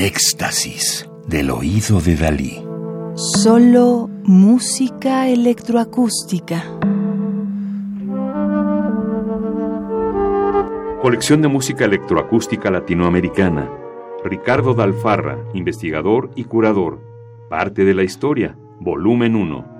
el éxtasis del oído de Dalí. Solo música electroacústica. Colección de música electroacústica latinoamericana. Ricardo Dalfarra, investigador y curador. Parte de la historia. Volumen 1.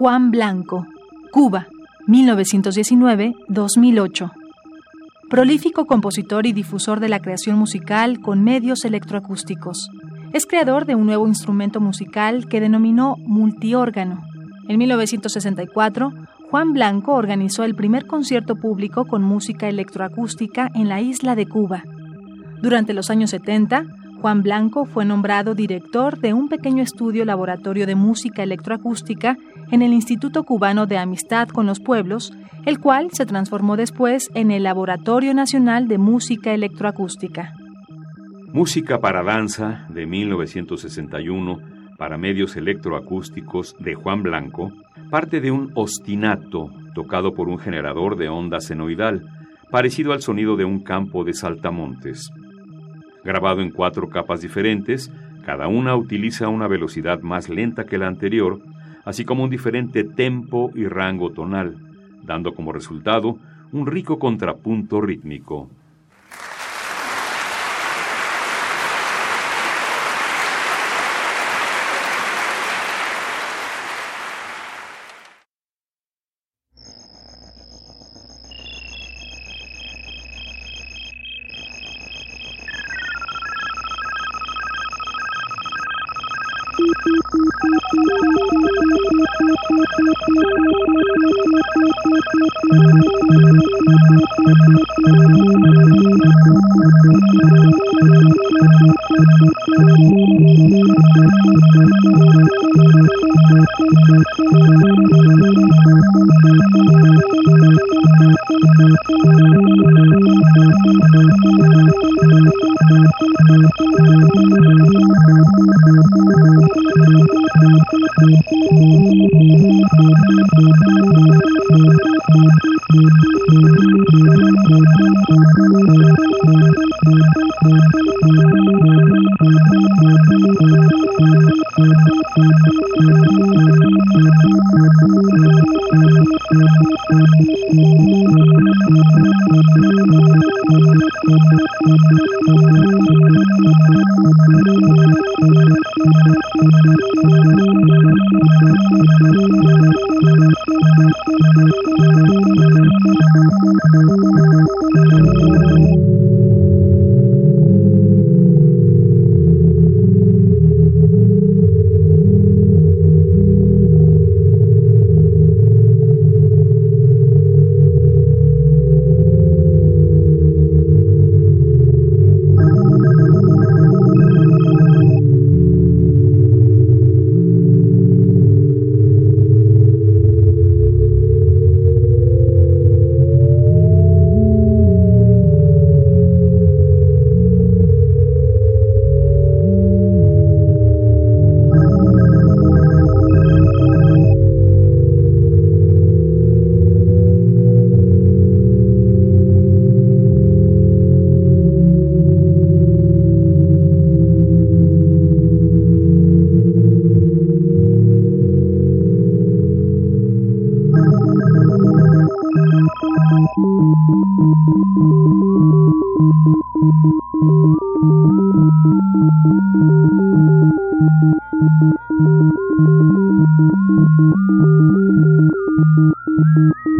Juan Blanco, Cuba, 1919-2008. Prolífico compositor y difusor de la creación musical con medios electroacústicos. Es creador de un nuevo instrumento musical que denominó multiórgano. En 1964, Juan Blanco organizó el primer concierto público con música electroacústica en la isla de Cuba. Durante los años 70, Juan Blanco fue nombrado director de un pequeño estudio laboratorio de música electroacústica en el Instituto Cubano de Amistad con los Pueblos, el cual se transformó después en el Laboratorio Nacional de Música Electroacústica. Música para danza de 1961 para medios electroacústicos de Juan Blanco parte de un ostinato tocado por un generador de onda senoidal, parecido al sonido de un campo de saltamontes grabado en cuatro capas diferentes, cada una utiliza una velocidad más lenta que la anterior, así como un diferente tempo y rango tonal, dando como resultado un rico contrapunto rítmico.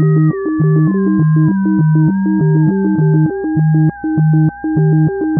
Thank you.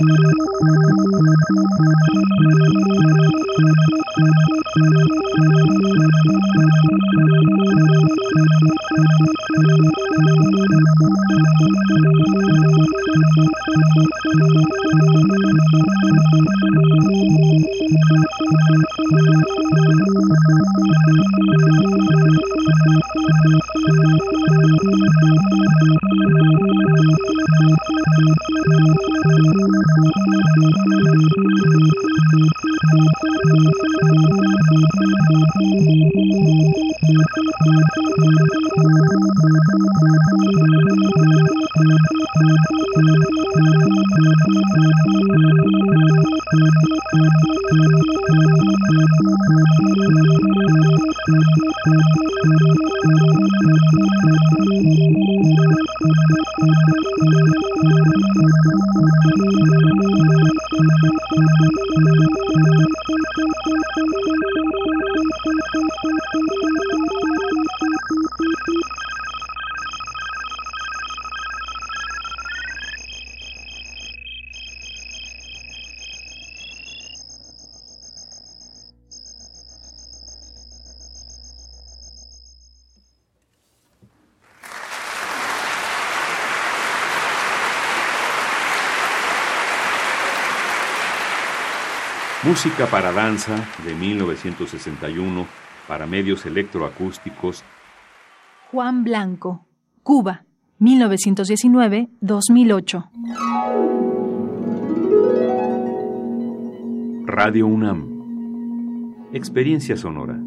Música Música para danza de 1961 para medios electroacústicos. Juan Blanco, Cuba, 1919-2008. Radio UNAM. Experiencia sonora.